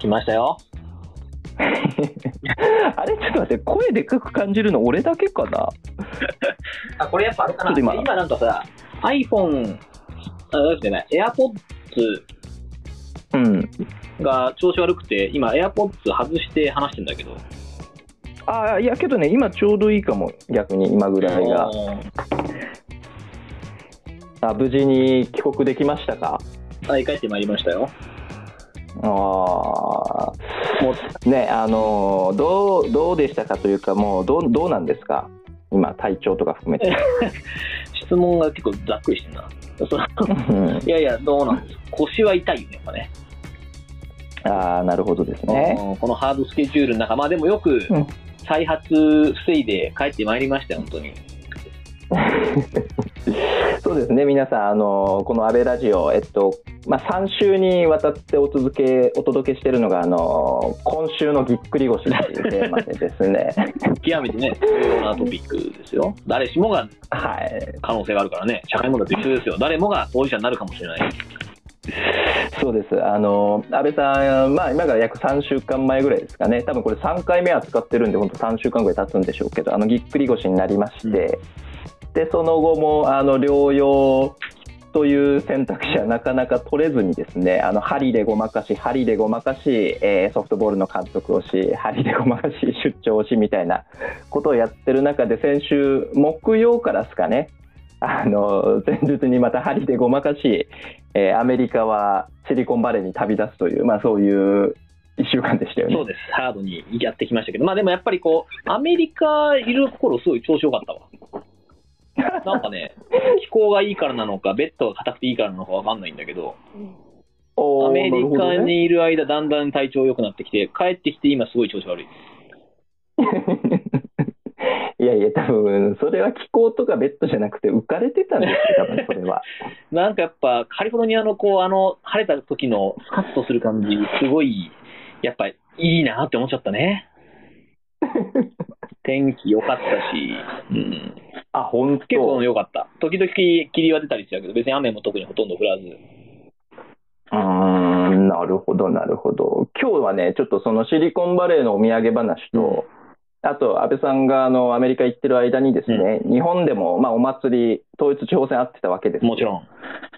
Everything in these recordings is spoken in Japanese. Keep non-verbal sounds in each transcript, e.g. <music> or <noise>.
来ましたよ。<laughs> あれちょっと待って、声でかく感じるの俺だけかな？<laughs> あ、これやっぱあれかな。今今なんかさ、iPhone、あ、じゃない、AirPods うん。が調子悪くて、今 AirPods 外して話してんだけど。ああ、いやけどね、今ちょうどいいかも、逆に今ぐらいが。あ無事に帰国できましたか？はい、帰ってまいりましたよ。ああ、もうね、あのーどう、どうでしたかというか、もう、どう、どうなんですか？今、体調とか含めて。<laughs> 質問が結構ざっくりしてんな。いやいや、どうなんです腰は痛いよね、やっぱね。ああ、なるほどですね。うんこのハードスケジュールの中、まあでもよくうん再発防いで帰ってまいりましたよ、本当に。<laughs> そうですね、皆さん、あのこの安倍ラジオ、えっとまあ、3週にわたってお続けお届けしているのが、あの今週のぎっくり腰っていうテーマでですね、<laughs> 極めてね、重要なトピックですよ。誰しもがはい、可能性があるからね、社会問題と一緒ですよ。誰もが当事者になるかもしれない。そうです、あの安倍さん、まあ、今から約3週間前ぐらいですかね、多分これ、3回目扱ってるんで、本当、3週間ぐらい経つんでしょうけど、あのぎっくり腰になりまして、でその後もあの療養という選択肢はなかなか取れずにですねあの針でごまかし針でごまかし、えーソフトボールの監督をし針でごまかし出張をしみたいなことをやってる中で先週木曜からですかねあの前日にまた針でごまかし、えーアメリカはシリコンバレーに旅立つという、まあ、そういう1週間でしたよね。そうです、ハードにやってきましたけど、まあでもやっぱりこう、アメリカいる頃、すごい調子良かったわ。<laughs> なんかね、気候がいいからなのか、ベッドが硬くていいからなのかわかんないんだけど、アメリカにいる間、だんだん体調良くなってきて、帰ってきて今すごい調子悪い。<laughs> いやいや、多分それは気候とかベッドじゃなくて、浮かれてたんですよ、多分それは。<laughs> なんかやっぱ、カリフォルニアのこう、あの、晴れた時のスカッとする感じ、すごい、やっぱいいなって思っちゃったね。天気良かったし、うん。あ、本結構当。良かった。時々霧は出たりしたけど、別に雨も特にほとんど降らず。うーん、なるほど、なるほど。今日はね、ちょっとそのシリコンバレーのお土産話と、あと、安倍さんがあのアメリカ行ってる間にですね、日本でも、まあ、お祭り、統一地方選あってたわけですよ。もちろん。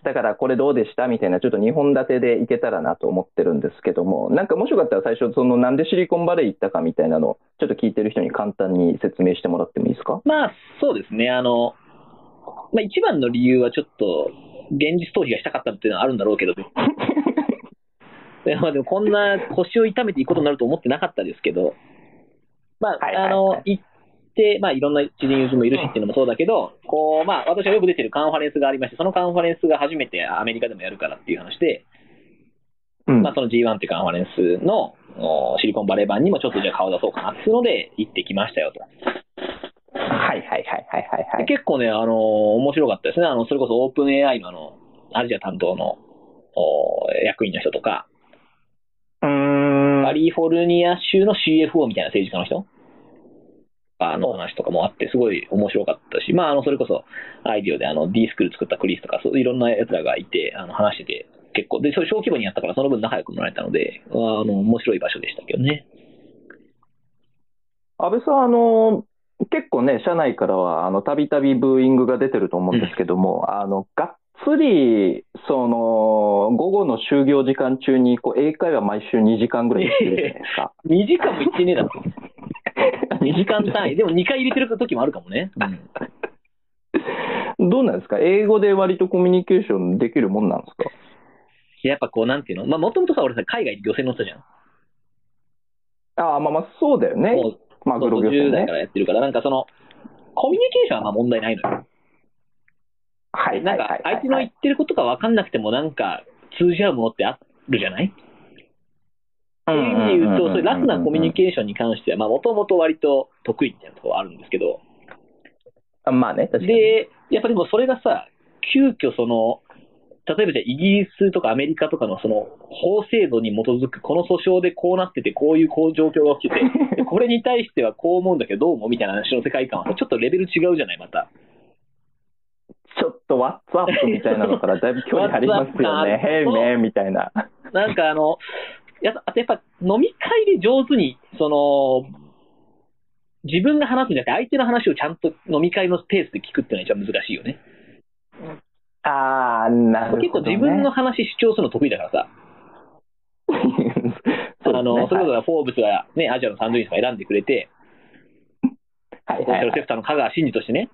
だからこれどうでしたみたいな、ちょっと2本立てでいけたらなと思ってるんですけども、なんかもしよかったら最初、そのなんでシリコンバレー行ったかみたいなのを、ちょっと聞いてる人に簡単に説明してもらってもいいですか？まあ、そうですね。あの、まあ一番の理由はちょっと、現実逃避がしたかったっていうのはあるんだろうけど、<laughs> でもこんな腰を痛めていくことになると思ってなかったですけど、まあ、はいはいはいあの、行って、まあいろんな知人友人もいるしっていうのもそうだけど、こう、まあ私はよく出てるカンファレンスがありまして、そのカンファレンスが初めてアメリカでもやるからっていう話で、うんまあその G1 っていうカンファレンスのおシリコンバレー版にもちょっとじゃあ顔出そうかなっていうので行ってきましたよと。はいはいはいはいはいはい。結構ね、あのー面白かったですね。あの、それこそオープン AI のあの、アジア担当のお役員の人とか、うーん。カリフォルニア州の CFO みたいな政治家の人あの話とかもあって、すごい面白かったし、まあ、あの、それこそ、アイディオであの、D スクール作ったクリスとか、そういろんな奴らがいて、あの、話してて、結構、で、それ小規模にやったから、その分仲良くもらえたので、あの、面白い場所でしたけどね。安倍さん、あの、結構ね、社内からは、あの、たびたびブーイングが出てると思うんですけども、あの、がっつり、その、午後の就業時間中に、こう、英会話毎週2時間ぐらいやってるじゃないですか。<laughs> 2時間も行ってねえだろ。2時間単位。でも2回入れてる時もあるかもね。うんどうなんですか？英語で割とコミュニケーションできるもんなんですか？やっぱこう、なんていうの？まあ、もともとさ、俺さ、海外で漁船乗ってたじゃん。ああ、まあまあ、そうだよね。もう、マグロ漁10船ね代か。らやってるから、なんかその、コミュニケーションはまあ問題ないのよ。はい。なんか、相手の言ってることが分かんなくても、なんか、通じ合うものってあるじゃない？そういう意味で言うと、そういうラフなコミュニケーションに関しては、まあ、もともと割と得意みたいなところはあるんですけど、あまあね、確かに。で、やっぱりもうそれがさ、急遽その、例えばじゃあイギリスとかアメリカとかのその法制度に基づくこの訴訟でこうなっててこういうこう状況が起きてて、<laughs> でこれに対してはこう思うんだけどどう思うみたいな話の世界観はさちょっとレベル違うじゃないまた。ちょっと、ワッツアップみたいなのからだいぶ距離ありますよね。メンみたいな。なんかあの、<laughs> やあとやっぱ飲み会で上手に、その、自分が話すんじゃなくて、相手の話をちゃんと飲み会のペースで聞くっていうのが一番難しいよね。ああ、なるほど、ね。結構自分の話主張するの得意だからさ。<laughs> そうあの、それこそフォーブスがね、アジアのサンドイッチとか選んでくれて、はいはいはい。セプターの香川真司としてね、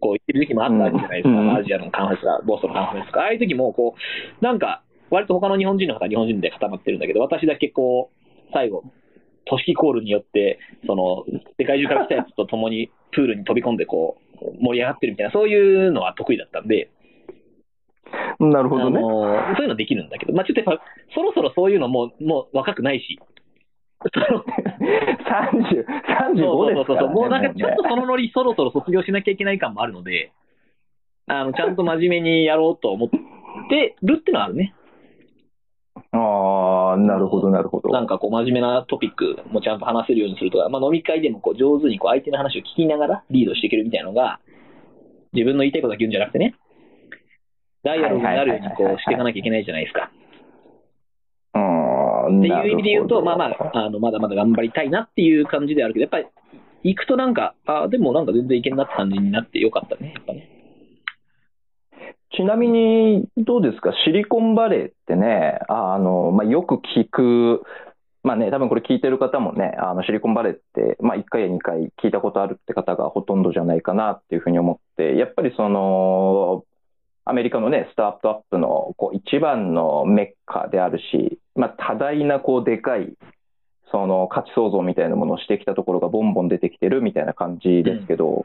こう言ってる時期もあったわけじゃないですか、うん。アジアのカンファレンスか、ボストンのカンファレンスか、ああいう時も、こう、なんか、割と他の日本人の方は日本人で固まってるんだけど、私だけこう、最後、都市コールによって、その、世界中から来たやつと共にプールに飛び込んで、こう、盛り上がってるみたいな、そういうのは得意だったんで、なるほどね。そういうのできるんだけど、まあちょっとやっぱ、そろそろそういうのも、もう若くないし、その30、35ですから、ね。もうなんかちょっとねそのノリそろそろ卒業しなきゃいけない感もあるので、あの、ちゃんと真面目にやろうと思ってるってのはあるね。ああ、なるほど、なるほど。なんかこう真面目なトピックもちゃんと話せるようにするとか、まあ飲み会でもこう上手にこう相手の話を聞きながらリードしていけるみたいなのが、自分の言いたいことだけ言うんじゃなくてね、ダイアログになるようにこうしていかなきゃいけないじゃないですか。うん。っていう意味で言うと、まあまあ、あの、まだまだ頑張りたいなっていう感じではあるけど、やっぱり、行くとなんか、あでもなんか全然いけんなって感じになってよかったね、やっぱね。ちなみに、どうですか、シリコンバレーってね、あのまあ、よく聞く、まあね、多分これ聞いてる方もね、あのシリコンバレーって、まあ、1回や2回聞いたことあるって方がほとんどじゃないかなっていうふうに思って、やっぱりその、アメリカのね、スタートアップのこう一番のメッカであるし、まあ、多大なこうでかい、その価値創造みたいなものをしてきたところがボンボン出てきてるみたいな感じですけど、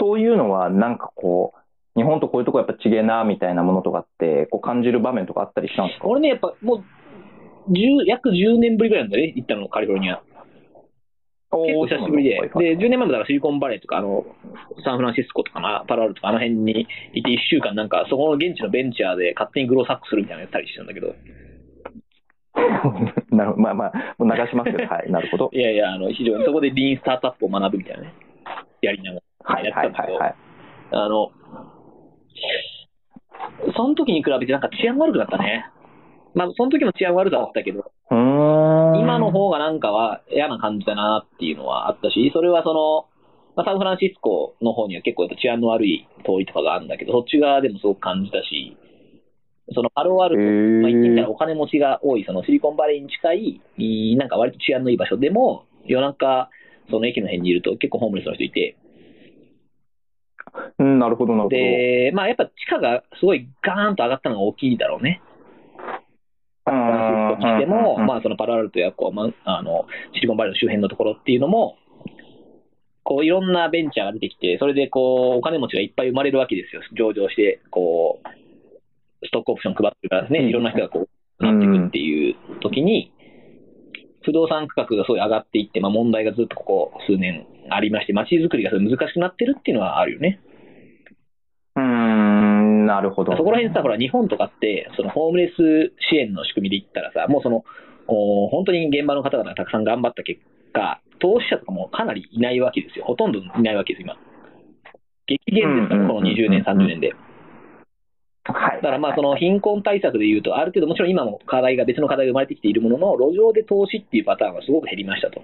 そういうのはなんかこう、日本とこういうとこやっぱ違えなみたいなものとかって、こう感じる場面とかあったりしたんですか？俺ね、やっぱもう、10約10年ぶりぐらいなんだね、行ったの、カリフォルニア。結構久しぶりで。で、10年前もだからシリコンバレーとか、あの、サンフランシスコとかな、パラアルとか、あの辺にいて1週間なんか、そこの現地のベンチャーで勝手にグローサックするみたいなのやったりしてたんだけど、<laughs> なるほど。まあまあ、もう流しますけど、<laughs> はい、なるほど。いやいや、あの、非常にそこでリーンスタートアップを学ぶみたいなね、やりながら。はいはいはいはい。あの、その時に比べてなんか治安悪くなったね。まあ、その時も治安悪かったけど。今の方がなんかは嫌な感じだなっていうのはあったし、それはその、まあ、サンフランシスコの方には結構治安の悪い通りとかがあるんだけど、そっち側でもすごく感じたし、そのパロアルト、まあ、言ってみたらお金持ちが多い、そのシリコンバレーに近いなんか割と治安のいい場所でも、夜中、その駅の辺にいると結構ホームレスの人いて、うん、なるほど、なるほど。で、まあやっぱ地価がすごいガーンと上がったのが大きいだろうね。サンフランシスコにしても、まあそのパラアルトやこう、まあ、あの、シリコンバレーの周辺のところっていうのも、こういろんなベンチャーが出てきて、それでこう、お金持ちがいっぱい生まれるわけですよ。上場して、こう、ストックオプション配ってるからね、うんいろんな人がこう、なっていくっていう時に、不動産価格がすごい上がっていって、まあ問題がずっとここ数年ありまして、街づくりが難しくなってるっていうのはあるよね。うーん、なるほど。そこら辺さ、ほら、日本とかって、そのホームレス支援の仕組みで言ったらさ、もうその、お本当に現場の方々がたくさん頑張った結果、投資者とかもかなりいないわけですよ。ほとんどいないわけです、今。激減ですから、うんこの20年、30年で。はい。だからまあ、その貧困対策で言うと、ある程度、もちろん今も課題が、別の課題が生まれてきているものの、路上で投資っていうパターンはすごく減りましたと。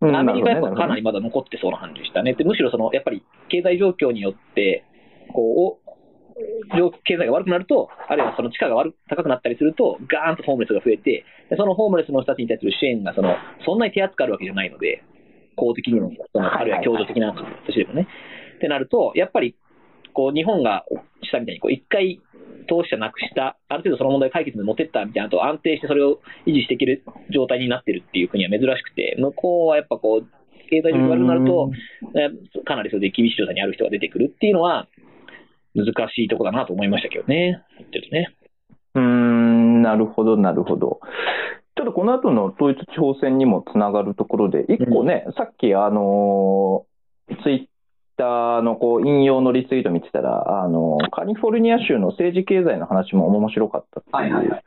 うんアメリカはかなりまだ残ってそうな感じでしたね。でむしろその、やっぱり経済状況によって、こう、状経済が悪くなると、あるいはその地価が悪高くなったりすると、ガーンとホームレスが増えて、でそのホームレスの人たちに対する支援がそのそんなに手厚くあるわけじゃないので、公的にも、そのあるいは共助的な形でもね。ってなると、やっぱりこう日本がしたみたいに、こう一回投資者なくした、ある程度その問題解決に持ってったみたいなと安定してそれを維持していける状態になってるっていう国は珍しくて、向こうはやっぱこう、経済力が悪くなると、えかなりそれで厳しい状態にある人が出てくるっていうのは、難しいとこだなと思いましたけどね、言ってるとね。うーん、なるほど、なるほど。ちょっとこの後の統一地方選にもつながるところで、一個ね、さっき、あのーツイッターのこう引用のリツイート見てたら、あのーカリフォルニア州の政治経済の話も面白かったっていう、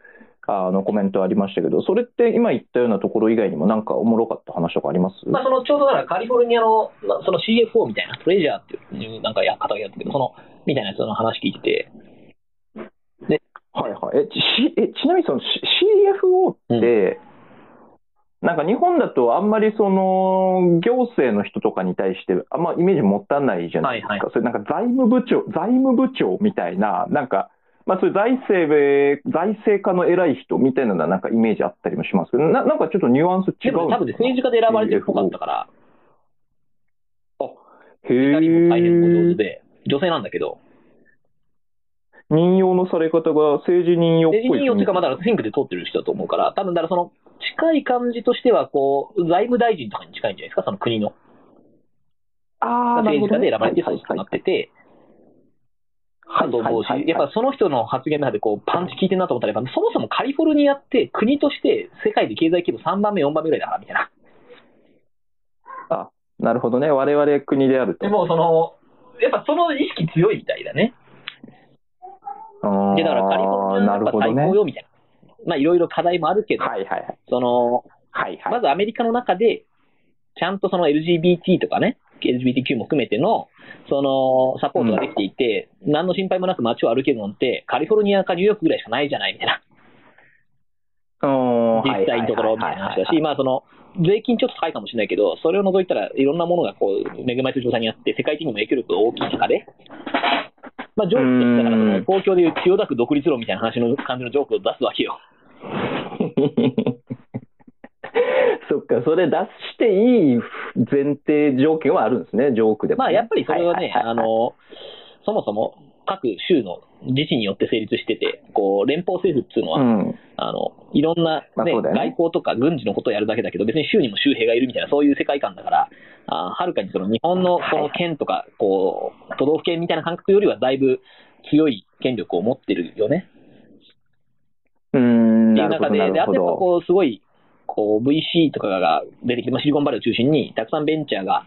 あのコメントありましたけど、それって今言ったようなところ以外にも、なんかおもろかった話とかあります？まあ、そのちょうどだからカリフォルニアのまあその CFO みたいな、トレジャーっていうなんかや方がやったけど、そのみたいなやつの話聞いてて、はいはい。えちえちなみにその CFO って、なんか日本だとあんまりその行政の人とかに対してあんまイメージ持たないじゃないですか。はいはそれなんか財務部長、財務部長みたいな、なんか、まあそういう財政べ、財政家の偉い人みたいなのはなんかイメージあったりもしますけど、ななんかちょっとニュアンス違う多分ね、政治家で選ばれてるっぽかったから、へ二人も大変お上手え。で、女性なんだけど、任用のされ方が政治任用っぽい政治任用っていうか、まだ選挙で通ってる人だと思うから、多分だからその、近い感じとしては、こう、財務大臣とかに近いんじゃないですか、その国の。ああ。政治家で選ばれてそうはいなってて、やっぱその人の発言の中でこうパンチ効いてるなと思ったら、やっぱそもそもカリフォルニアって国として世界で経済規模3番目、4番目ぐらいだからみたいな。なるほどね。我々国であると。でもその、やっぱその意識強いみたいだね。で、だからカリフォルニアは最。高よみたいな。まあいろいろ課題もあるけど、はいはいはい。その、はいはい。まずアメリカの中で、ちゃんとその LGBT とかね、LGBTQ も含めての、その、サポートができていて、何の心配もなく街を歩けるのって、カリフォルニアかニューヨークぐらいしかないじゃないみたいな。うん実際のところみたいな話だし、まあその、税金ちょっと高いかもしれないけど、それを除いたらいろんなものがこう、恵まれてる状態にあって、世界的にも影響力が大きい中で、<laughs> まあジョークとしてだから東京でいう千代田区独立論みたいな話の感じのジョークを出すわけよ。<laughs> そっか、それ出していい前提条件はあるんですね、ジョークでも、まあやっぱりそれはね、いいい。あの、そもそも各州の自治によって成立してて、こう、連邦政府っていうのは、うん。あの、いろんな、ねね外交とか軍事のことをやるだけだけど、別に州にも州兵がいるみたいな、そういう世界観だから、あーはるかにその日本のこの県とか、こう、都道府県みたいな感覚よりはだいぶ強い権力を持ってるよね。うん、っていう中で、で、あ。とやっぱこう、すごい、こう、VC とかが出てきて、まあシリコンバレーを中心に、たくさんベンチャーが、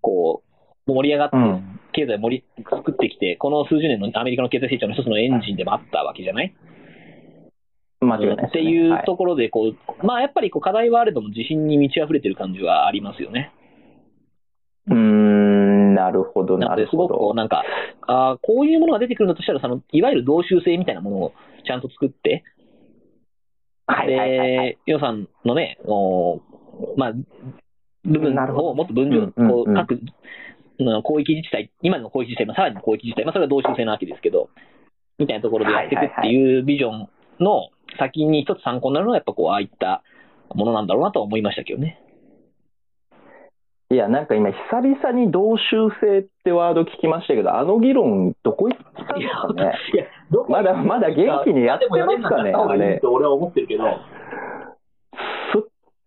こう、盛り上がってう、ん。経済を盛り作ってきて、この数十年のアメリカの経済成長の一つのエンジンでもあったわけじゃない？間違いないね。っていうはいところで、こう、まあやっぱりこう課題はあれども自信に満ち溢れてる感じはありますよね。うーん、なるほど、なるほすごくこう、ど。なんか、あーこういうものが出てくるんだとしたら、その、いわゆる同州制みたいなものをちゃんと作って、はいはいはい予算のね、おまあ、部分をもっと分量、うんうんうんこう各、うん広域自治体、今の広域自治体、まあ、さらにの広域自治体、まあ、それは同州制なわけですけど、みたいなところでやっていくっていうビジョンの先に一つ参考になるのは、やっぱこう、ああいったものなんだろうなとは思いましたけどね。いや、なんか今、久々に同州制ってワード聞きましたけど、あの議論、どこ行ったんですかね？いや、まだまだ元気にやってますかね、あれ。俺は思ってるけど、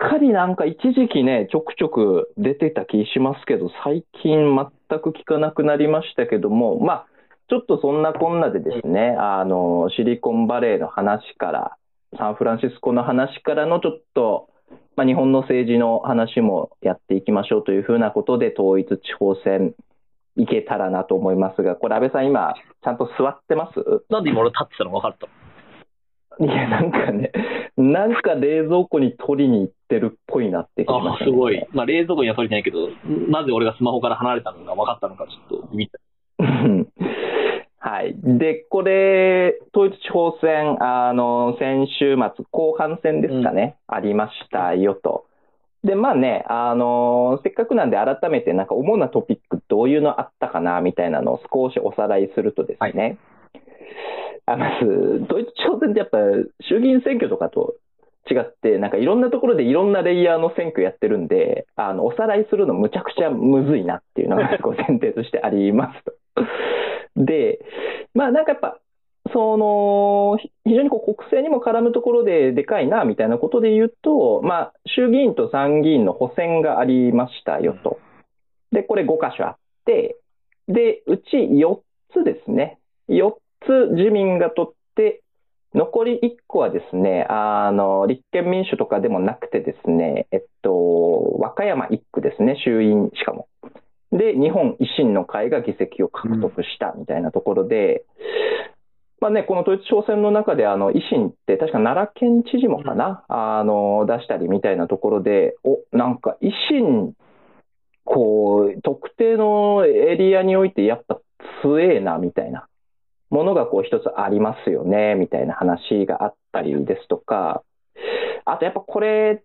かりなんか一時期ね、ちょくちょく出てた気しますけど、最近全く聞かなくなりましたけども、まあ、ちょっとそんなこんなでですね、あの、シリコンバレーの話から、サンフランシスコの話からのちょっと、まあ、日本の政治の話もやっていきましょうというふうなことで、統一地方選いけたらなと思いますが、これ安倍さん今、ちゃんと座ってます？なんで今俺立ってたの分かった。いや、なんかね、なんか冷蔵庫に取りに行ってるっぽいなって気しまあした、ね。すごい。まあ、冷蔵庫には取れてないけど、なぜ俺がスマホから離れたのが分かったのか、ちょっと見た。う <laughs> んはい。で、これ、統一地方選、あの、先週末、後半戦ですかね、ありましたよと。で、まあね、あの、せっかくなんで改めて、なんか主なトピックどういうのあったかな、みたいなのを少しおさらいするとですね、<laughs> あまず、統一地方選ってやっぱ衆議院選挙とかと違って、なんかいろんなところでいろんなレイヤーの選挙やってるんで、あの、おさらいするのむちゃくちゃむずいなっていうのがこう前提としてありますと。<laughs> で、まあなんかやっぱ、その、非常にこう国政にも絡むところででかいな、みたいなことで言うと、まあ、衆議院と参議院の補選がありましたよと。で、これ5箇所あって、で、うち4つですね。4つ自民が取って、残り1個はですね、あの、立憲民主とかでもなくてですね、えっと、和歌山1区ですね、衆院しかも。で、日本維新の会が議席を獲得したみたいなところで、まあね、この統一地方選の中で、あの、維新って確か奈良県知事もかな、あの、出したりみたいなところで、お、なんか維新、こう、特定のエリアにおいてやっぱ強えな、みたいな。ものがこう一つありますよね、みたいな話があったりですとか、あとやっぱこれ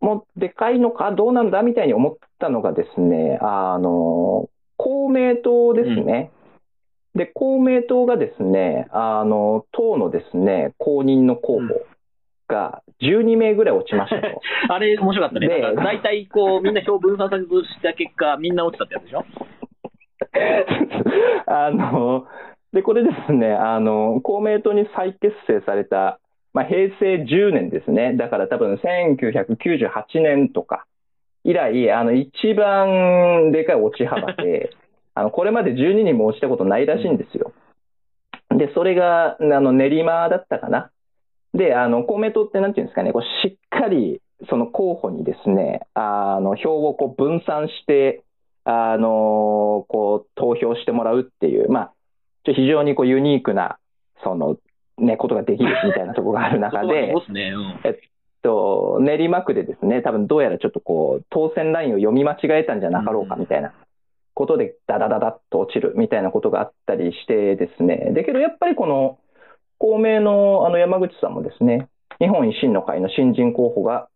もでかいのか、どうなんだみたいに思ったのがですね、あの、公明党ですね。うん、で、公明党がですね、あの、党のですね、公認の候補が12名ぐらい落ちましたと。<laughs> あれ面白かったね。で大体こう、<laughs> みんな票分散した結果、みんな落ちたってやつでしょ？<laughs> あの、で、これですね、あの、公明党に再結成された、まあ、平成10年ですね。だから多分1998年とか以来、あの、一番でかい落ち幅で、<laughs> あの、これまで12人も落ちたことないらしいんですよ。で、それが、あの、練馬だったかな。で、あの、公明党ってなんていうんですかね、こうしっかり、その候補にですね、あの、票をこう分散して、あの、こう、投票してもらうっていう、まあ、非常にこうユニークな、その、ね、ことができるみたいなところがある中で、えっと、練馬区でですね、多分どうやらちょっとこう、当選ラインを読み間違えたんじゃなかろうかみたいなことで、ダダダダッと落ちるみたいなことがあったりしてですね、だけどやっぱりこの、公明のあの山口さんもですね、日本維新の会の新人候補が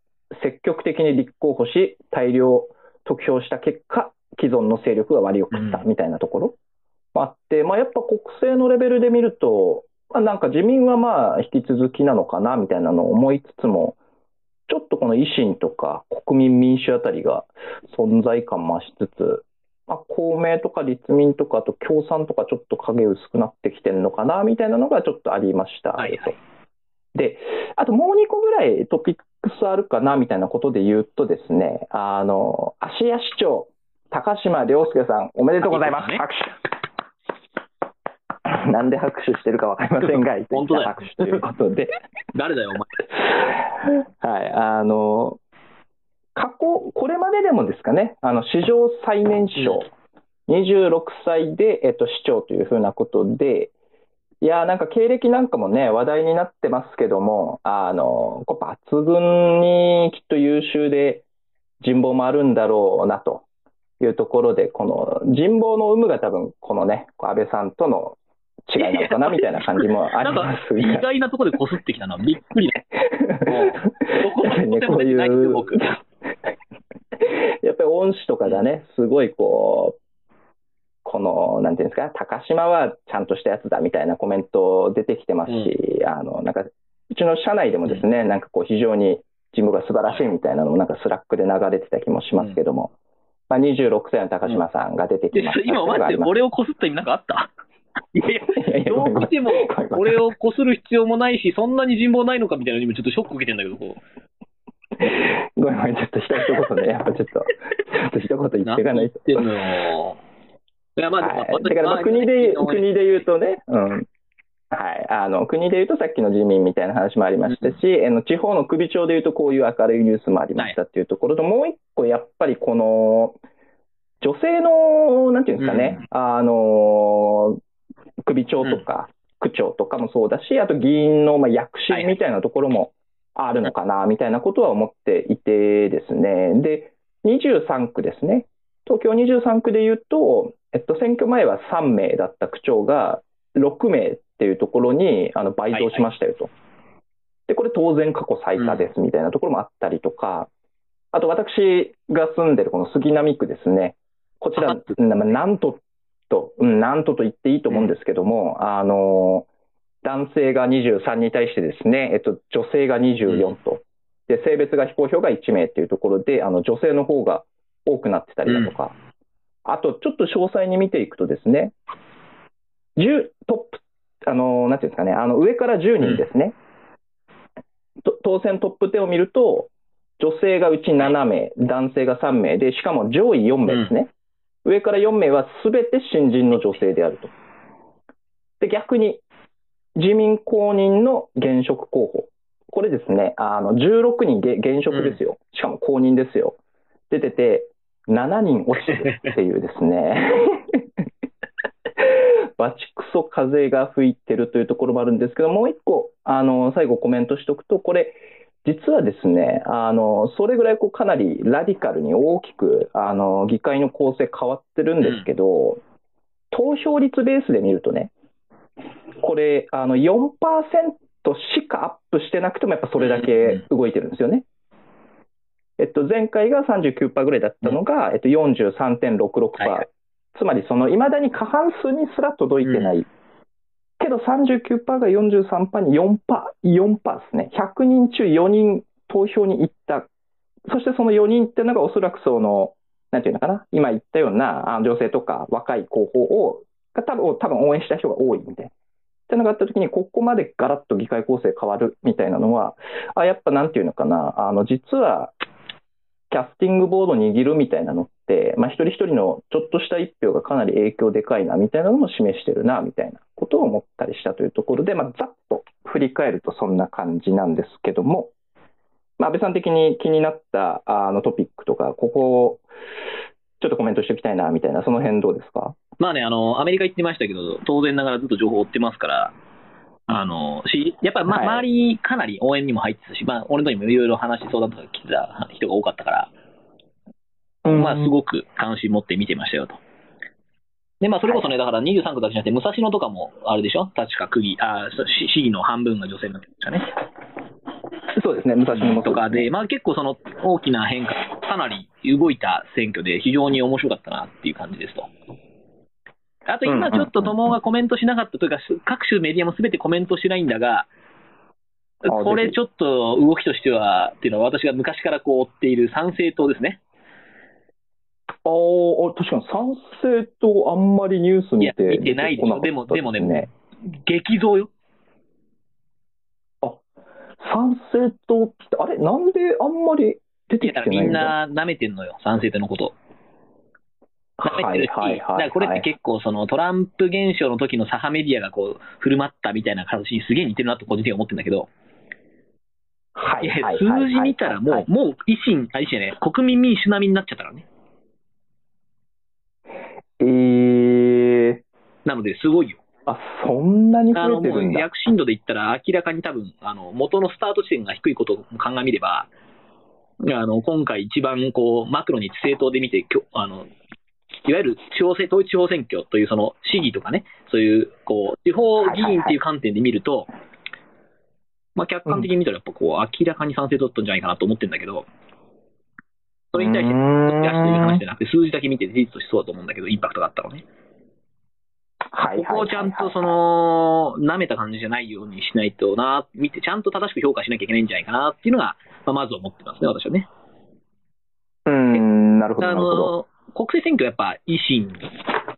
積極的に立候補し、大量得票した結果、既存の勢力が割り送ったみたいなところ。もあって、まあ、やっぱ国政のレベルで見ると、まあ、なんか自民はまあ引き続きなのかなみたいなのを思いつつも、ちょっとこの維新とか国民民主あたりが存在感増しつつ、まあ、公明とか立民とか、あと共産とかちょっと影薄くなってきてるのかなみたいなのがちょっとありました。はいはい、で、あともう2個ぐらいトピックスあるかなみたいなことで言うとですね、あの、芦屋市長、高島良介さん、おめでとうございます。拍手。<laughs> なんで拍手してるかわかりませんが、<laughs> 本当だ拍手ということで。<laughs> 誰だよ、お前。はい、あの、過去、これまででもですかね、あの、史上最年少、26歳で、えっと、市長というふうなことで、いや、なんか経歴なんかもね、話題になってますけども、あの、こ抜群にきっと優秀で人望もあるんだろうなというところで、この人望の有無が多分、このね、安倍さんとの違いなのかな？みたいな感じもありますが。意外なところでこすってきたのはびっくりだ。ね、こういう、やっぱり恩師とかがね、すごいこう、この、なんていうんですか、高島はちゃんとしたやつだみたいなコメント出てきてますし、うん、あの、なんか、うちの社内でもですね、うん、なんかこう非常に事務が素晴らしいみたいなのもなんか Slack で流れてた気もしますけども、うん、まあ26歳の高島さんが出てきました、うん、今待って、俺をこすった意味なんかあった？いやいや、どう見ても、俺をこする必要もないし、そんなに人望ないのかみたいなのにもちょっとショック受けてんだけど、こう。ごめんごめん、ちょっと一言ね、やっぱちょっと、ちょっと一言言っていかないと。言ってんのよ。いや、まあ、はい、だからまあ国で、国で言うとね、うん。はい。あの、国で言うとさっきの自民みたいな話もありましたし、うん、の地方の首長で言うとこういう明るいニュースもありましたっていうところと、はい、もう一個やっぱりこの、女性の、なんていうんですかね、うん、あの、首長とか、区長とかもそうだし、あと議員のまあ躍進みたいなところもあるのかな、みたいなことは思っていてですね。で、23区ですね。東京23区で言うと、えっと、選挙前は3名だった区長が6名っていうところにあの倍増しましたよと。で、これ当然過去最多ですみたいなところもあったりとか、あと私が住んでるこの杉並区ですね。こちら、なんとと、うん、なんとと言っていいと思うんですけども、あの、男性が23に対してですね、えっと、女性が24と、で、性別が非公表が1名っていうところで、あの、女性の方が多くなってたりだとか、あと、ちょっと詳細に見ていくとですね、10、トップ、あの、なんていうんですかね、あの、上から10人ですね、当選トップ10を見ると、女性がうち7名、男性が3名で、しかも上位4名ですね。上から4名は全て新人の女性であると。で、逆に、自民公認の現職候補。これですね、あの、16人現職ですよ。しかも公認ですよ。出てて、7人落ちてるっていうですね。<laughs> バチクソ風が吹いてるというところもあるんですけど、もう一個、あの、最後コメントしておくと、これ、実はですね、あの、それぐらいこうかなりラディカルに大きく、あの、議会の構成変わってるんですけど、うん、投票率ベースで見るとね、これ、あの4%しかアップしてなくても、やっぱそれだけ動いてるんですよね。えっと、前回が39%ぐらいだったのが、えっと、43.66%。はいはいつまり、その、未だに過半数にすら届いてない。けど39%が43%に4%、4%ですね。100人中4人投票に行った。そしてその4人っていうのがおそらくその、なんていうのかな、今言ったようなあ女性とか若い候補を、が多分多分応援した人が多いみたいな。ってのがあったときに、ここまでガラッと議会構成変わるみたいなのは、あやっぱなんていうのかな、あの実はキャスティングボード握るみたいなのって、まあ、一人一人のちょっとした一票がかなり影響でかいなみたいなのも示してるなみたいなことを思ったりしたというところで、まあ、ざっと振り返るとそんな感じなんですけども、まあ、安倍さん的に気になったあのトピックとか、ここをちょっとコメントしておきたいなみたいな、その辺どうですか？まあね、あの、アメリカ行ってましたけど、当然ながらずっと情報追ってますから、あの、し、やっぱり、ま、はい周りかなり応援にも入ってたし、まあ、俺のにもいろいろ話、相談とか来てた人が多かったから、まあ、すごく関心持って見てましたよと。で、まあ、それこそね、だから23区だけじゃなくて、武蔵野とかも、あれでしょ？確か区議、あ、そ市市議の半分が女性になってましたね。そうですね、武蔵野とかで、まあ結構その大きな変化、かなり動いた選挙で非常に面白かったなっていう感じですと。あと今ちょっと友がコメントしなかったというか、各種メディアもすべてコメントしないんだが、これちょっと動きとしては、っていうのは私が昔からこう追っている参政党ですね。あーあ、確かに賛成とあんまりニュース見て見てないでしょでもでもね激増よ。賛成党って、あれ、なんであんまり出てきてないんだ？んな舐めてんのよ、参政党のこと。舐めてるし、はいはいはいだからこれって結構そのトランプ現象の時の左派メディアがこう振る舞ったみたいな形にすげえ似てるなと個人的には思ってるんだけど、はいはいはい数字見たらもう、はいもう維新、あ、維新ね、国民民主並みになっちゃったからね。えー、なので、すごいよ。あ、そんなに増えてるんだ。躍進度で言ったら明らかに多分、あの、元のスタート地点が低いことを鑑みれば、あの、今回一番こう、マクロに政党で見て、きょあの、いわゆる地方政統一地方選挙というその市議とかね、そういう、こう、地方議員っていう観点で見ると、まあ、客観的に見たらやっぱこう、明らかに賛成だったんじゃないかなと思ってるんだけど、それに対して、うーん出しという話じゃなくて、数字だけ見て事実としてそうだと思うんだけど、インパクトがあったのね。ここをちゃんとその、舐めた感じじゃないようにしないとな、見て、ちゃんと正しく評価しなきゃいけないんじゃないかなっていうのが、まあ、まず思ってますね、私はね。うーん、なるほど、あなるほど。の、国政選挙やっぱ維新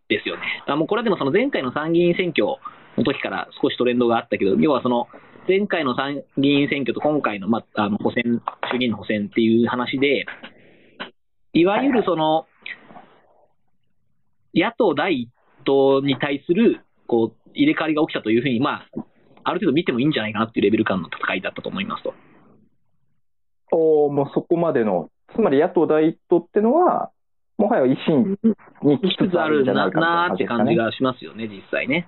ですよね。あもうこれはでもその前回の参議院選挙の時から少しトレンドがあったけど、要はその、前回の参議院選挙と今回の、まあ、あの補選、衆議院の補選っていう話で、いわゆるその、野党第一党に対する、こう、入れ替わりが起きたというふうに、まあ、ある程度見てもいいんじゃないかなっていうレベル感の戦いだったと思いますと。おもうそこまでの、つまり野党第一党ってのは、もはや維新に来しつつあるなななーって感じがしますよね、実際ね。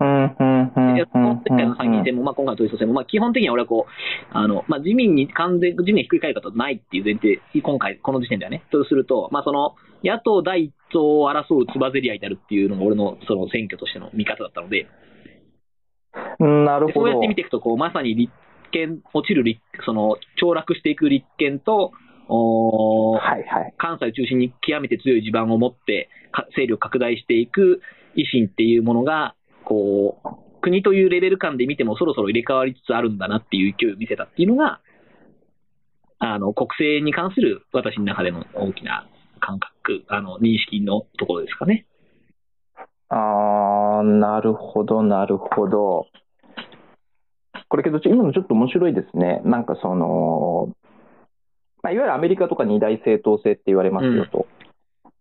うん、うん、うん。今回の参議院選も、まあ、今回の統一選も、まあ、基本的には俺はこう、あの、まあ、自民に完全、自民にひっくり返ることはないっていう前提、今回、この時点ではね、とすると、まあ、その、野党第一党を争うつばぜり合いであるっていうのが俺の、その選挙としての見方だったので、うんなるほど。でそうやって見ていくと、こう、まさに立憲、落ちる立、その、凋落していく立憲と、おーはいはい。関西を中心に極めて強い地盤を持って、か勢力拡大していく維新っていうものが、こう、国というレベル感で見てもそろそろ入れ替わりつつあるんだなっていう勢いを見せたっていうのが、あの、国政に関する私の中での大きな感覚、あの、認識のところですかね。あー、なるほど、なるほど。これけど、今のちょっと面白いですね。なんかその、まあ、いわゆるアメリカとか二大政党制って言われますよと。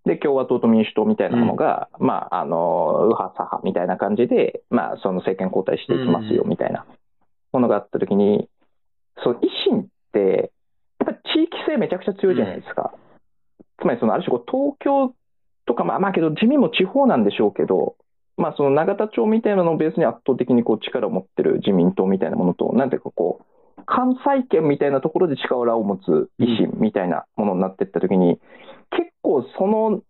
で、共和党と民主党みたいなものが、まあ、あの、右派左派みたいな感じで、まあ、その政権交代していきますようんみたいなものがあったときに、そう、維新って、やっぱ地域性めちゃくちゃ強いじゃないですか。つまり、その、ある種こう、東京とか、まあ、まあけど、自民も地方なんでしょうけど、まあ、その永田町みたいなのをベースに圧倒的にこう力を持ってる自民党みたいなものと、なんていうかこう、関西圏みたいなところで力を持つ維新みたいなものになっていったときに、結構その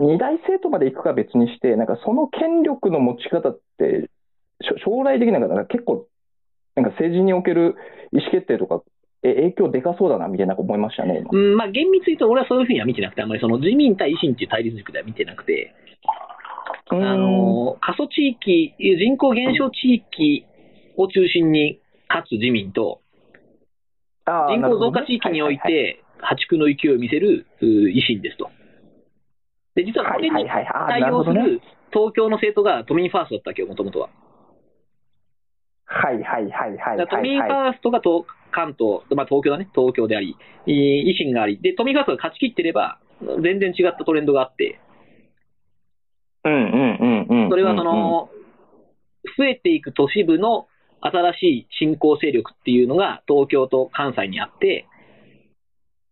二大政党まで行くか別にして、なんかその権力の持ち方って、将来的になんかなんか結構、なんか政治における意思決定とか、え影響でかそうだなみたいな思いましたね、今。うん、まあ厳密に言うと俺はそういうふうには見てなくて、あんまりその自民対維新っていう対立軸では見てなくて、あの、過疎地域、人口減少地域を中心に勝つ自民と、人口増加地域におい、て破竹の勢いを見せるう維新ですと。で、実はこれに対応すなる東京の政党が都民ファーストだったわけよ、もともとは。はいはい。はいはい都民フ。ァーストが東関東、まあ、東京だね、東京であり、えー維新があり、で、都民ファーストが勝ち切ってれば、全然違ったトレンドがあって、うんうんうんうん。それはその、増えていく都市部の新しい新興勢力っていうのが東京と関西にあって、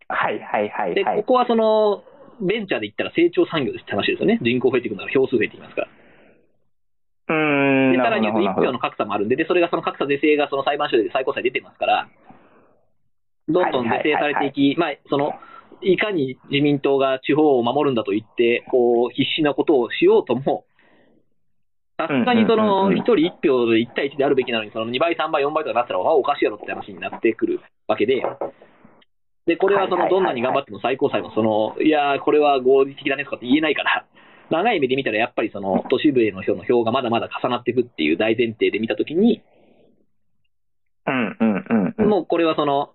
はいはいはいで、はいこ。こはその、ベンチャーで言ったら成長産業ですって話ですよね。人口増えていくなら票数増えていきますから。うーん。で、なさらに言うと1るほどなるほど票の格差もあるんで、で、それがその格差是正がその裁判所で最高裁出てますから、どんどん是正されていき、まあ、その、いかに自民党が地方を守るんだと言って、こう、必死なことをしようとも、さすがにその、うんうん1人1票で1対1であるべきなのに、その2倍、3倍、4倍とかなったら、あおかしいやろって話になってくるわけで、で、これはその、どんなに頑張っても最高裁もその、いやー、これは合理的だねとかって言えないから、長い目で見たらやっぱりその、都市部への票の票がまだまだ重なっていくっていう大前提で見たときに、うんうんうんうん。もうこれはその、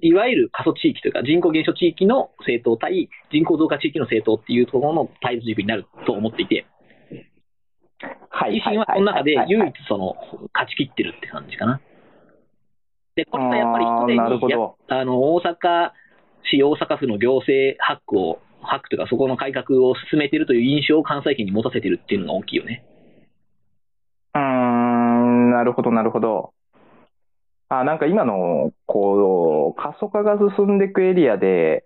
いわゆる過疎地域というか人口減少地域の政党対人口増加地域の政党っていうところの対立軸になると思っていて、維新はその中で唯一その勝ち切ってるって感じかな。で、これはやっぱりすあの大阪市、大阪府の行政ハックを、ハックというかそこの改革を進めているという印象を関西圏に持たせてるっていうのが大きいよね。うーん、なるほど、なるほど。あ、なんか今の、こう、過疎化が進んでいくエリアで、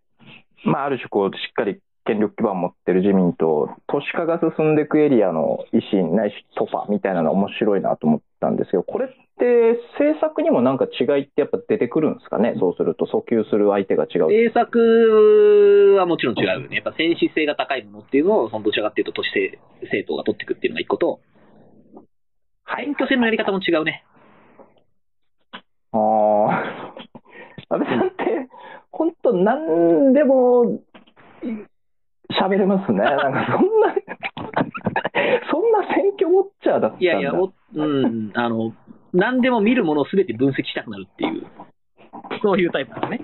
まあ、ある種、こう、しっかり権力基盤を持ってる自民と、都市化が進んでいくエリアの維新ないしトパみたいなの面白いなと思ったんですけど、これって政策にもなんか違いってやっぱ出てくるんですかね、そうすると、訴求する相手が違う。政策はもちろん違うよね。やっぱ戦士性が高いものっていうのを、そのどちらかっていうと都市政政党が取っていくっていうのが一個と、選挙戦のやり方も違うね。あ <laughs> あ、安倍さんって、本当、なんでも喋れますね。<laughs> なんかそんな、<laughs> そんな選挙ウォッチャーだったんだ。いやいや、おうん、あの、何でも見るものを全て分析したくなるっていう、そういうタイプだね。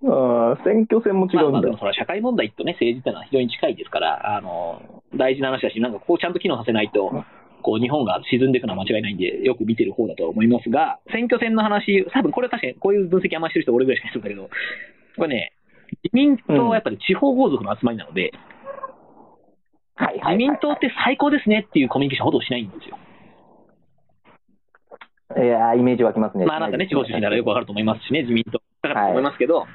うん選挙戦も違まあ、うんだまあでも。それは社会問題とね、政治っていうのは非常に近いですから、あの、大事な話だし、なんかこうちゃんと機能させないと、こう日本が沈んでいくのは間違いないんで、よく見てる方だとは思いますが、選挙戦の話、多分これは確かにこういう分析あんまりしてる人俺ぐらいしかいないんだけど、これね、自民党はやっぱり地方豪族の集まりなので、はいはいはい自民党って最高ですねっていうコミュニケーションほどしないんですよ。いやーイメージ湧きますね。まああなたね、地方出身ならよくわかると思いますしね、自民党だからと思いますけど、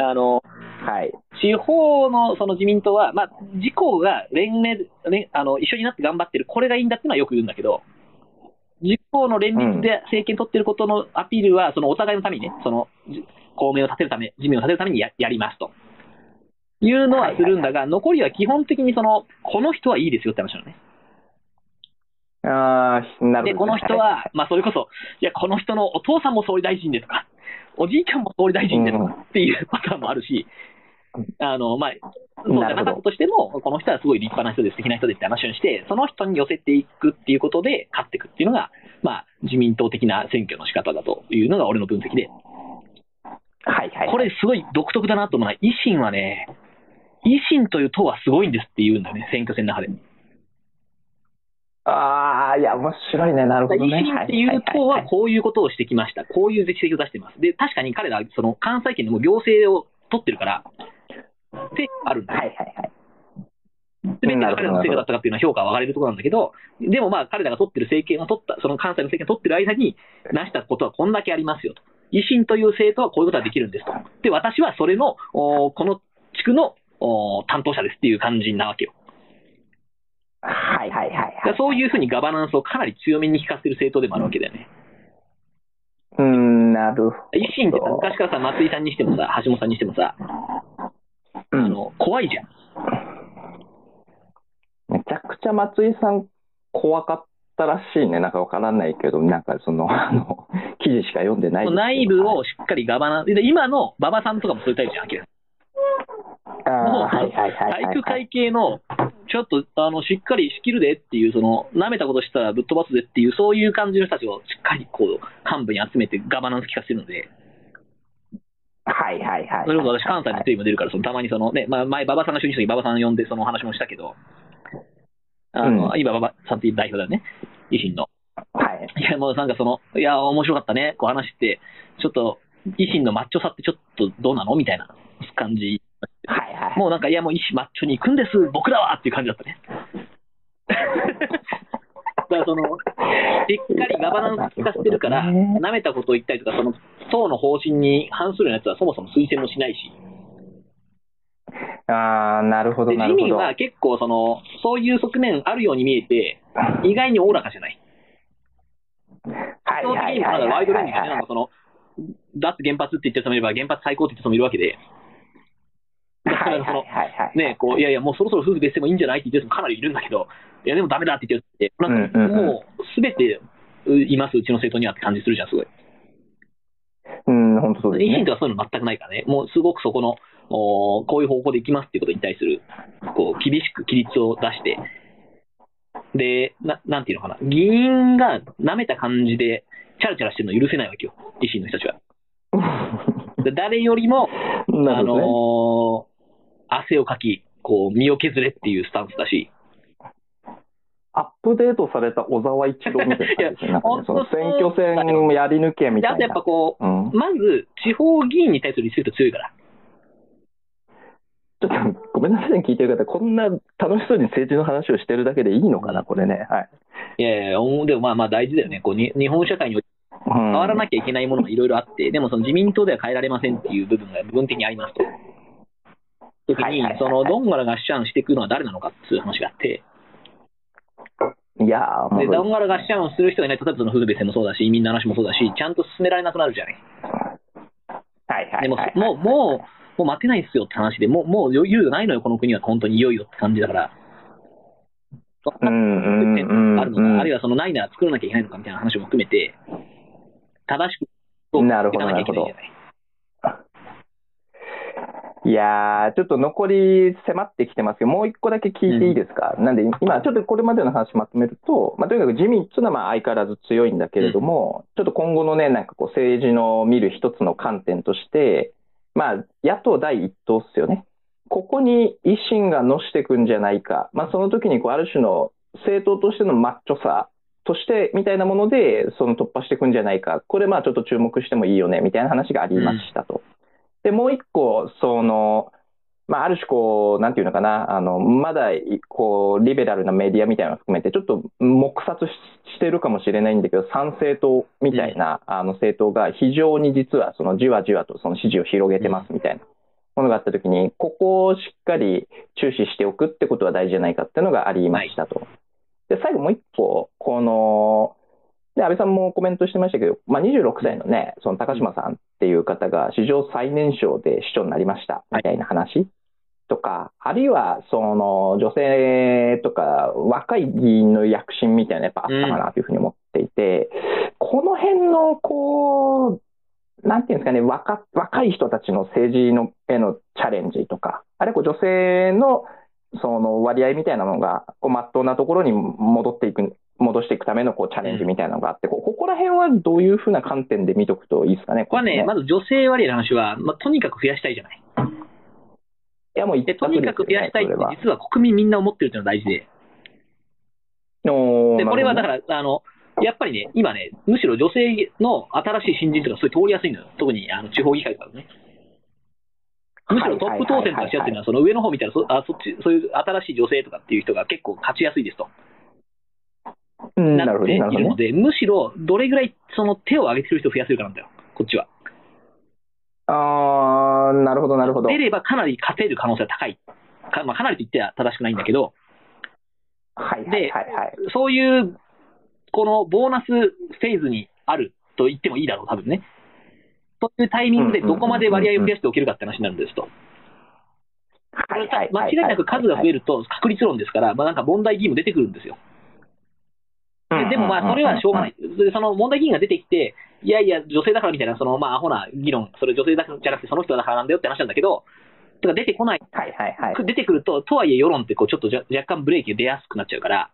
あの、はい。地方のその自民党は、まあ、自公が連盟で、ね、あの一緒になって頑張ってる、これがいいんだっていうのはよく言うんだけど、自公の連立で政権取ってることのアピールは、そのお互いのためにね、そのじ公明を立てるため、自民を立てるためにややりますと。いうのはするんだが、残りは基本的にその、この人はいいですよって話なのね。ああ、なるで、ほど。この人は、まあ、それこそ、いや、この人のお父さんも総理大臣でとか、おじいちゃんも総理大臣でとかっていうパターンもあるし、あの、まあ、そうじゃなかったとしても、この人はすごい立派な人です、素敵な人ですって話をして、その人に寄せていくっていうことで勝っていくっていうのが、まあ、自民党的な選挙の仕方だというのが俺の分析で、はいはい。これすごい独特だなと思うのは、維新はね、維新という党はすごいんですって言うんだよね、選挙戦の中で。ああ、いや、面白いね。なるほど維ね。新っていう党はこういうことをしてきました。こういう実績を出してます。で、確かに彼ら、その関西圏でも行政を取ってるから、成果あるんだよはいはいはい。すべてが彼らの成果だったかっていうのは評価は分かれるところなんだけど、でもまあ彼らが取ってる政権を取った、その関西の政権を取ってる間に成したことはこんだけありますよと。維新という政党はこういうことができるんですと。で、私はそれの、おこの地区のお担当者ですっていう感じなわけよ。はいはいはいはい。らそういうふうにガバナンスをかなり強めに引かせる政党でもあるわけだよね。うーん、なるほど。維新ってさ昔からさ、松井さんにしてもさ、橋本さんにしてもさ、うん、あの、怖いじゃん。めちゃくちゃ松井さん怖かったらしいね。なんかわからないけど、なんかその、<laughs> あの、記事しか読んでない内部をしっかりガバナンス、で今の馬場さんとかもそういうタイプじゃん、体育会系の、ちょっとあのしっかり仕切るでっていう、その舐めたことしたらぶっ飛ばすでっていう、そういう感じの人たちをしっかりこう幹部に集めてガバナンス効かせてるので、はいはいはい。それこそ私、関西のテレビも出るから、そのたまにそのね、まあ、前、馬場さんが就任した時馬場さん呼んでその話もしたけど、あの、うん今、馬場さんっていう代表だよね、維新の。はい。いや、もうなんかその、いや、面白かったね、こう話して、ちょっと、維新のマッチョさってちょっとどうなのみたいな感じ。はいはい。もうなんか、いや、もう維新マッチョに行くんです、僕らはっていう感じだったね。<laughs> だからその、しっかりガバナンス効かせてるから、なめたことを言ったりとか、その、党の方針に反するようなやつはそもそも推薦もしないし、ああ、なるほどでなるほど。自民は結構その、そういう側面あるように見えて、意外におおらかじゃない。はい基本的にまだワイドレンジがね、なんかその、脱原発って言ってる人もいれば、原発最高って言ってる人もいるわけで、だからその。<laughs> ね、こう、いやいや、もうそろそろ夫婦別姓もいいんじゃないって言ってる人もかなりいるんだけど、いや、でもダメだって言ってるって、なんかもう、すべてういます、うちの政党にはって感じするじゃん、すごい。うん、本当そうですね維新と。はそういうの全くないからね、もうすごくそこの、おこういう方向で行きますっていうことに対する、こう、厳しく規律を出して、で、ななんていうのかな、議員が舐めた感じで、チャラチャラしてるの許せないわけよ、維新の人たちは。<laughs> で誰よりも、ね。のー汗をかき、こう、身を削れっていうスタンスだし、アップデートされた小沢一郎みたいな感じです <laughs> その選挙戦やり抜けみたいなであとやっぱ。こう、うん、まず、地方議員に対するリスペクト強いから。ちょっとごめんなさいね、聞いてる方、こんな楽しそうに政治の話をしてるだけでいいのかな、これね。はい。いやいや、おでもまあまあ大事だよね。こうに日本社会において変変わらなきゃいけないものがいろいろあって、でもその自民党では変えられませんっていう部分が部分的にありますと。時にそのドンガラがっしゃんしていくのは誰なのかっていう話があって、いやで、うドンガラがっしゃんをする人がいないと、例えばその夫婦別姓もそうだし、移民の話もそうだし、ちゃんと進められなくなるじゃない。はいはいでもはい、もう、もう、もう待てないっすよって話で、もう、もう余裕がないのよ、この国は、本当にいよいよって感じだから。そんなうんうんうんあるのか、あるいはそのないなら作らなきゃいけないのかみたいな話も含めて、正しく、なるほどなきゃいけないい。いやー、ちょっと残り迫ってきてますけど、もう一個だけ聞いていいですか、なんで、今、ちょっとこれまでの話まとめると、まあ、とにかく自民っていうのはまあ相変わらず強いんだけれども、ちょっと今後のね、なんかこう政治の見る一つの観点として、まあ、野党第一党っすよね。ここに維新がのしていくんじゃないか、まあ、その時にこうある種の政党としてのマッチョさとしてみたいなもので、その突破していくんじゃないか、これ、まあちょっと注目してもいいよねみたいな話がありましたと。で、もう一個、その、まあ、ある種こう、なんていうのかな、あの、まだ、こう、リベラルなメディアみたいなのを含めて、ちょっと黙殺ししてるかもしれないんだけど、参政党みたいな、あの政党が非常に実は、そのじわじわとその支持を広げてますみたいなものがあったときに、ここをしっかり注視しておくってことは大事じゃないかっていうのがありましたと。で、最後もう一個、この、で、安倍さんもコメントしてましたけど、まあ、26歳のね、その高島さんっていう方が史上最年少で市長になりましたみたいな話とか、あるいはその女性とか若い議員の躍進みたいなのやっぱあったかなというふうに思っていて、この辺のこう、なんていうんですかね、若若い人たちの政治のへのチャレンジとか、あるいはこう女性のその割合みたいなのが、こう、まっとうなところに戻っていく、戻していくためのこうチャレンジみたいなのがあって、こここら辺はどういうふうな観点で見とくといいですかね、これはね、まず女性割合の話は、まあ、とにかく増やしたいじゃない。いやもう一択ねにかく増やしたいって実は国民みんな思ってるっていうのが大事で。で、これはだから、あの、やっぱりね、今ね、むしろ女性の新しい新人とか、そういう通りやすいのよ。特にあの地方議会とかね。むしろトップ当選とかしやすいのは、その上の方見たらそあそっち、そういう新しい女性とかっていう人が結構勝ちやすいですと。なるほどね、なっていなるので、むしろどれぐらいその手を挙げてる人を増やせるかなんだよ、こっちは。あー、なるほど、なるほど。出ればかなり勝てる可能性は高い。か,、まあ、かなりと言っては正しくないんだけど、はいはいではいはい。そういう、このボーナスフェーズにあると言ってもいいだろう、多分ね。そういうタイミングでどこまで割合を増やしておけるかって話になるんですと。間違いなく数が増えると確率論ですから、まあ、なんか問題議員も出てくるんですよ。ででもまあ、それはしょうがない。でその問題議員が出てきて、いやいや、女性だからみたいな、そのまあ、アホな議論、それ女性だからじゃなくて、その人だからなんだよって話なんだけど、とか出てこない、はいはいはい。出てくると、とはいえ世論ってこうちょっとじゃ若干ブレーキが出やすくなっちゃうから、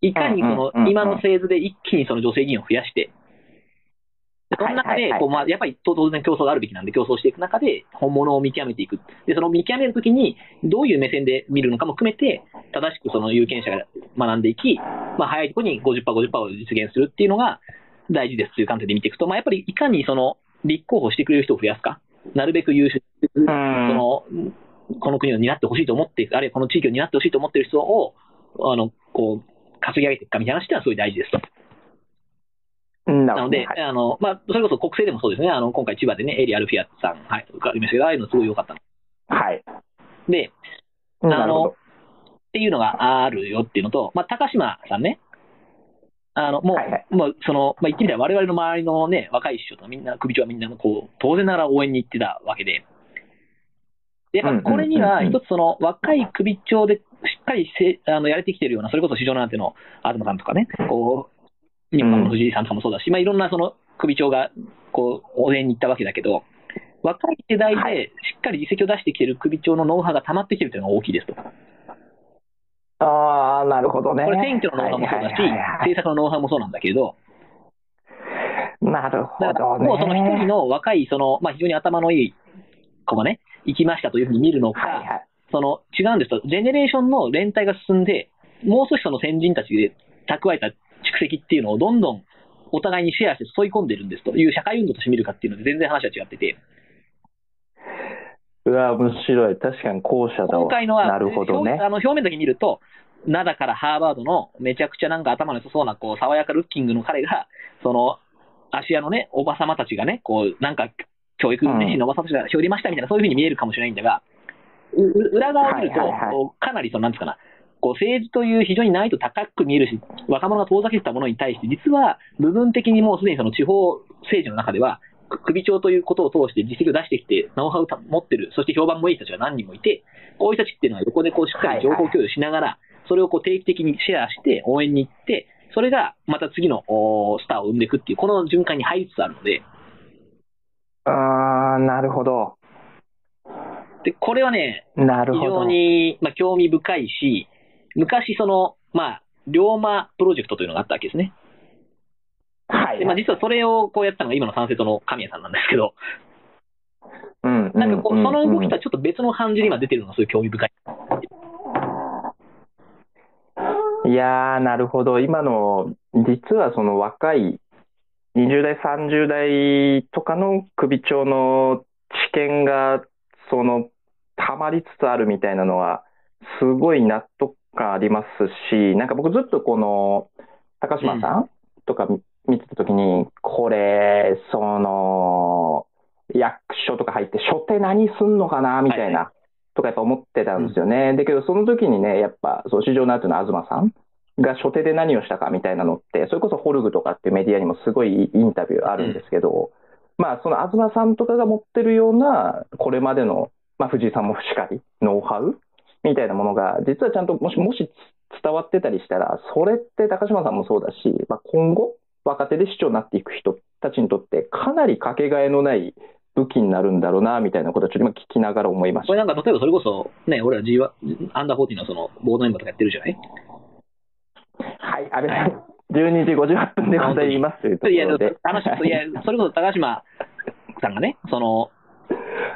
いかにその今のフェーズで一気にその女性議員を増やして、その中でこうまあやっぱり当然競争があるべきなんで、競争していく中で本物を見極めていく。で、その見極めるときに、どういう目線で見るのかも含めて、正しくその有権者が学んでいき、まあ、早いところに50%、50%を実現するっていうのが大事ですという観点で見ていくと、まあ、やっぱりいかにその立候補してくれる人を増やすか、なるべく優秀、そのこの国を担ってほしいと思っている、あるいはこの地域を担ってほしいと思っている人を、あのこう稼ぎ上げていくかみたいな話ってのはすごい大事ですと。うんななので、はいあのまあ、それこそ国政でもそうですね、あの今回、千葉でね、エリアルフィアさん、はい、受かりましたけど、ああいうのすごい良かったの。はい。で、なるほど。っていうのがあるよっていうのと、まあ、高島さんね、あのもう、はいはい。もうそのまあ、言ってみたら、我々の周りの、ね、若い首相とみんな、首長はみんなこう、当然ながら応援に行ってたわけで、でやっぱこれには、一つその若い首長でしっかりせあのやれてきてるような、それこそ市場なんての東さんとかね、こう日本の藤井さんとかもそうだし、まあ、いろんなその首長がこう応援に行ったわけだけど、若い世代はでしっかり実績を出してきてる首長のノウハウが溜まってきてるというのが大きいですと。ああ、なるほどね。これ選挙のノウハウもそうだし、政策のノウハウもそうなんだけれど、なるほどね。もうその一人の若い、その、まあ、非常に頭のいい子がね、行きましたというふうに見るのか、はいはい。その違うんですと、ジェネレーションの連帯が進んで、もう少しその先人たちで蓄えた蓄積っていうのをどんどんお互いにシェアして注い込んでるんですという社会運動として見るかっていうので全然話は違ってて、うわ、面白い。確かに後者だわ。今回のは、なるほどね表。あの表面だけ見ると、灘からハーバードのめちゃくちゃなんか頭の良さそうな、こう、爽やかルッキングの彼が、その、芦屋のね、おばさまたちがね、こう、なんか、教育熱心なおばさまたちが拾りましたみたいな、そういうふうに見えるかもしれないんだが、裏側を見ると、はいはいはいかなりその、なんつうかな、こう政治という非常に難易度高く見えるし、若者が遠ざけてたものに対して、実は部分的にもうすでにその地方政治の中では、く首長ということを通して実績を出してきて、ノウハウを持ってる、そして評判もいい人たちが何人もいて、こういう人たちっていうのは横でこうしっかり情報共有しながら、それをこう定期的にシェアして応援に行って、それがまた次のスターを生んでいくっていう、この循環に入りつつあるので、ああ、なるほど。でこれはね、非なるほど。常に、まあ、興味深いし、昔その、まあ、龍馬プロジェクトというのがあったわけですね。はい。でまあ、実はそれをこうやったのが今の三世との神谷さんなんですけど、うんなんかこう、その動きとだはちょっと別の感じで今出てるのがすごい興味深い。いやー、なるほど。今の、実はその若い20代、30代とかの首長の知見が、その、溜まりつつあるみたいなのは、すごい納得感ありますし、なんか僕ずっとこの、高島さんとか見見てたときに、これ、その、役所とか入って、初手何すんのかな、みたいな、とかやっぱ思ってたんですよね。だけど、その時にね、やっぱ、そう、市場の後の東さんが初手で何をしたかみたいなのって、それこそホルグとかっていうメディアにもすごいインタビューあるんですけど、まあ、その東さんとかが持ってるような、これまでの、まあ、藤井さんもしかり、ノウハウみたいなものが、実はちゃんともし、もし伝わってたりしたら、それって高島さんもそうだし、まあ、今後、若手で市長になっていく人たちにとって、かなりかけがえのない武器になるんだろうな、みたいなことをちょっと今聞きながら思いました。これなんか例えばそれこそ、ね、俺ら G は、アンダー40のそのボードメンバーとかやってるじゃない？はい、安倍さん、12時58分でございますというとこいや、ろで。話、いや、それこそ高島さんがね、その、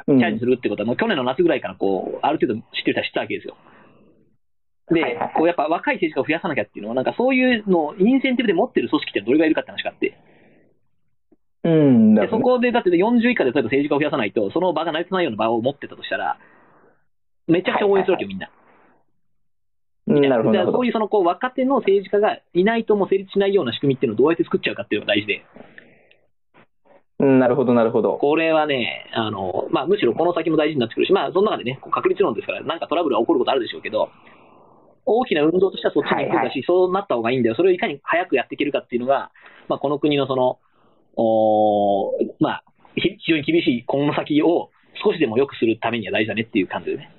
うんチャレンジするってことは、もう去年の夏ぐらいからこう、ある程度知ってる人は知ったわけですよ。で、はいはいはいこうやっぱ若い政治家を増やさなきゃっていうのは、なんかそういうのをインセンティブで持ってる組織ってどれぐらいいるかって話があって、うん、なでそこでだって40以下で例えば政治家を増やさないと、その場が成り立たないような場を持ってたとしたら、めちゃくちゃ応援するわけよ、みんな。うんなるほど、なるほどだからそう。いうそのこう若手の政治家がいないともう成立しないような仕組みっていうのをどうやって作っちゃうかっていうのが大事で、うんなるほど、なるほど。これはね、あのまあ、むしろこの先も大事になってくるし、まあ、その中でね、確率論ですから、なんかトラブルは起こることあるでしょうけど、大きな運動としてはそっちに行くんだし、はいはいそうなった方がいいんだよ、それをいかに早くやっていけるかっていうのが、まあ、この国のその、おーまあ、ひ非常に厳しい今後の先を少しでも良くするためには大事だねっていう感じでね。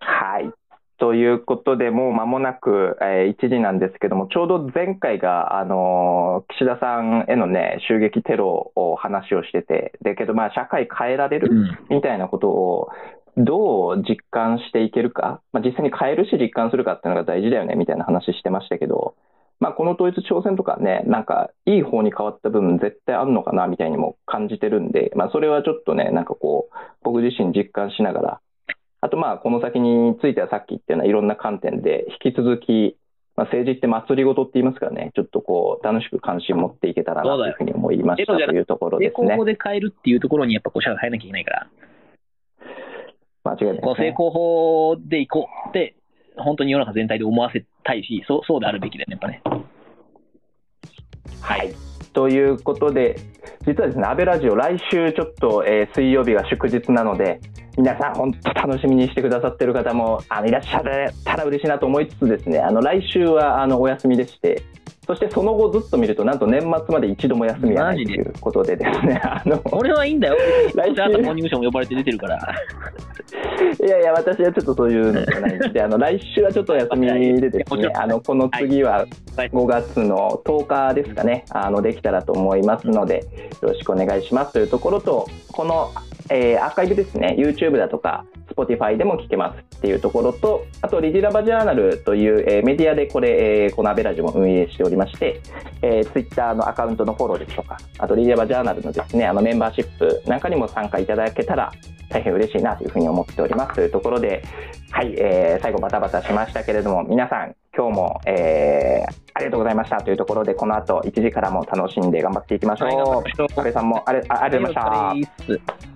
はい。ということで、もう間もなく、えー1時なんですけども、ちょうど前回が、あのー岸田さんへのね、襲撃テロを話をしてて、だけど、まあ、社会変えられるうん。みたいなことを、どう実感していけるか、まあ、実際に変えるし実感するかっていうのが大事だよね、みたいな話してましたけど、まあ、この統一挑戦とかね、なんか、いい方に変わった部分絶対あるのかな、みたいにも感じてるんで、まあ、それはちょっとね、なんかこう、僕自身実感しながら、あとまあ、この先についてはさっき言ったようないろんな観点で、引き続き、まあ、政治って祭り事って言いますからね、ちょっとこう、楽しく関心持っていけたらなというふうに思いましたそうだよというところですね。成功。法で変えるっていうところにやっぱこう社会変えなきゃいけないから、間違いないね。成功法でいこうって、本当に世の中全体で思わせたいし、そうそうであるべきだよね、やっぱね。はい。ということで、実はですね、安倍ラジオ、来週ちょっと、えー水曜日が祝日なので、皆さん、本当楽しみにしてくださってる方もあのいらっしゃったら嬉しいなと思いつつですね、あの来週はあのお休みでして、そしてその後ずっと見ると、なんと年末まで一度も休みがないということでですね、<laughs> あの俺はいいんだよ。来週。あとモーニングショーも呼ばれて出てるから。<laughs> いやいや、私はちょっとそういうのじゃないんで、あの来週はちょっとお休みでですね、あのこの次ははい。5月の10日ですかね、あのできたらと思いますので、よろしくお願いしますというところと、この、えーアーカイブですね、YouTube だとか、Spotify でも聞けますっていうところと、あと、リディラバジャーナルという、えーメディアでこれ、えーこのアベラジオも運営しておりまして、えー、Twitter のアカウントのフォローですとか、あと、リディラバジャーナルのですね、あのメンバーシップなんかにも参加いただけたら、大変嬉しいなというふうに思っております。というところで、はい、えー最後バタバタしましたけれども、皆さん、今日も、えーありがとうございました。というところで、この後1時からも楽しんで頑張っていきましょう。はい頑張りましょう。安倍さんもあれあありがとうございました。